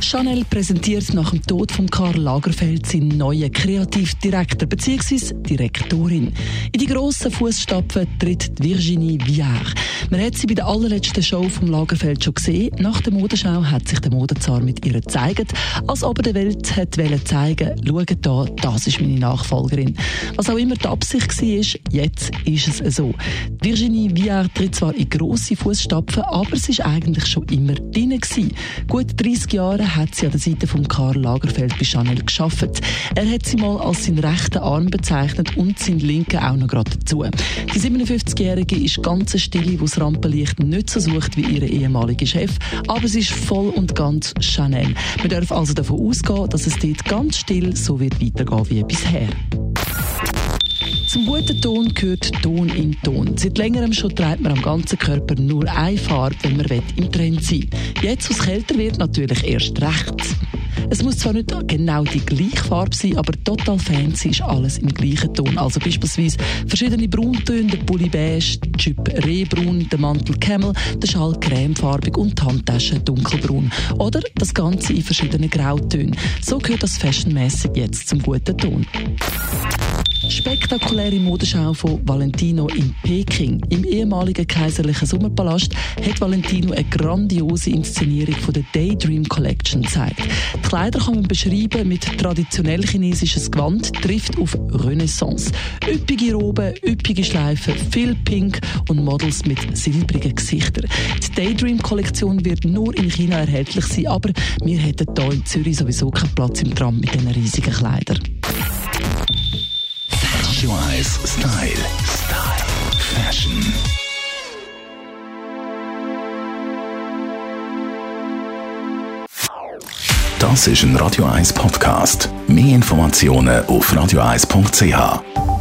Chanel präsentiert nach dem Tod von Karl Lagerfeld seinen neuen Kreativdirektor bzw. Direktorin. In die grossen Fußstapfen tritt Virginie Viard. Man hat sie bei der allerletzten Show vom Lagerfeld schon gesehen. Nach der Modenschau hat sich der Modezar mit ihr gezeigt, als ob er der Welt hat zeigen schaut da, das ist meine Nachfolgerin. Was auch immer die Absicht war, jetzt ist es so. Virginie Viard tritt zwar in grosse Fußstapfen, aber sie war eigentlich schon immer drin. Gut 30 Jahre hat sie an der Seite von Karl Lagerfeld bei Chanel geschafft. Er hat sie mal als seinen rechten Arm bezeichnet und seinen linken auch noch gerade dazu. Die 57-Jährige ist ganz still, wo das Rampenlicht nicht so sucht wie ihr ehemaliger Chef, aber sie ist voll und ganz Chanel. Man darf also davon ausgehen, dass es dort ganz still so wird weitergehen wie bisher. Zum guten Ton gehört Ton in Ton. Seit längerem schon trägt man am ganzen Körper nur eine Farbe, wenn man im Trend sein will. Jetzt, wo es kälter wird, natürlich erst rechts. Es muss zwar nicht genau die gleiche Farbe sein, aber total fancy ist alles im gleichen Ton. Also beispielsweise verschiedene Brauntöne, der Pulli beige, die Chip rehbraun, der Mantel Camel, der Schal cremefarbig und die Handtasche dunkelbraun. Oder das Ganze in verschiedenen Grautönen. So gehört das fashionmäßig jetzt zum guten Ton. Spektakuläre Modenschau von Valentino in Peking. Im ehemaligen kaiserlichen Sommerpalast hat Valentino eine grandiose Inszenierung von der Daydream Collection gezeigt. Die Kleider kann man beschreiben mit traditionell chinesisches Gewand, trifft auf Renaissance. Üppige Roben, üppige Schleifen, viel Pink und Models mit silbrigen Gesichtern. Die Daydream Kollektion wird nur in China erhältlich sein, aber wir hätten hier in Zürich sowieso keinen Platz im Tram mit diesen riesigen Kleidern. 1 Style. Style. Fashion. Das ist ein Radio 1 Podcast. Mehr Informationen auf radio1.ch.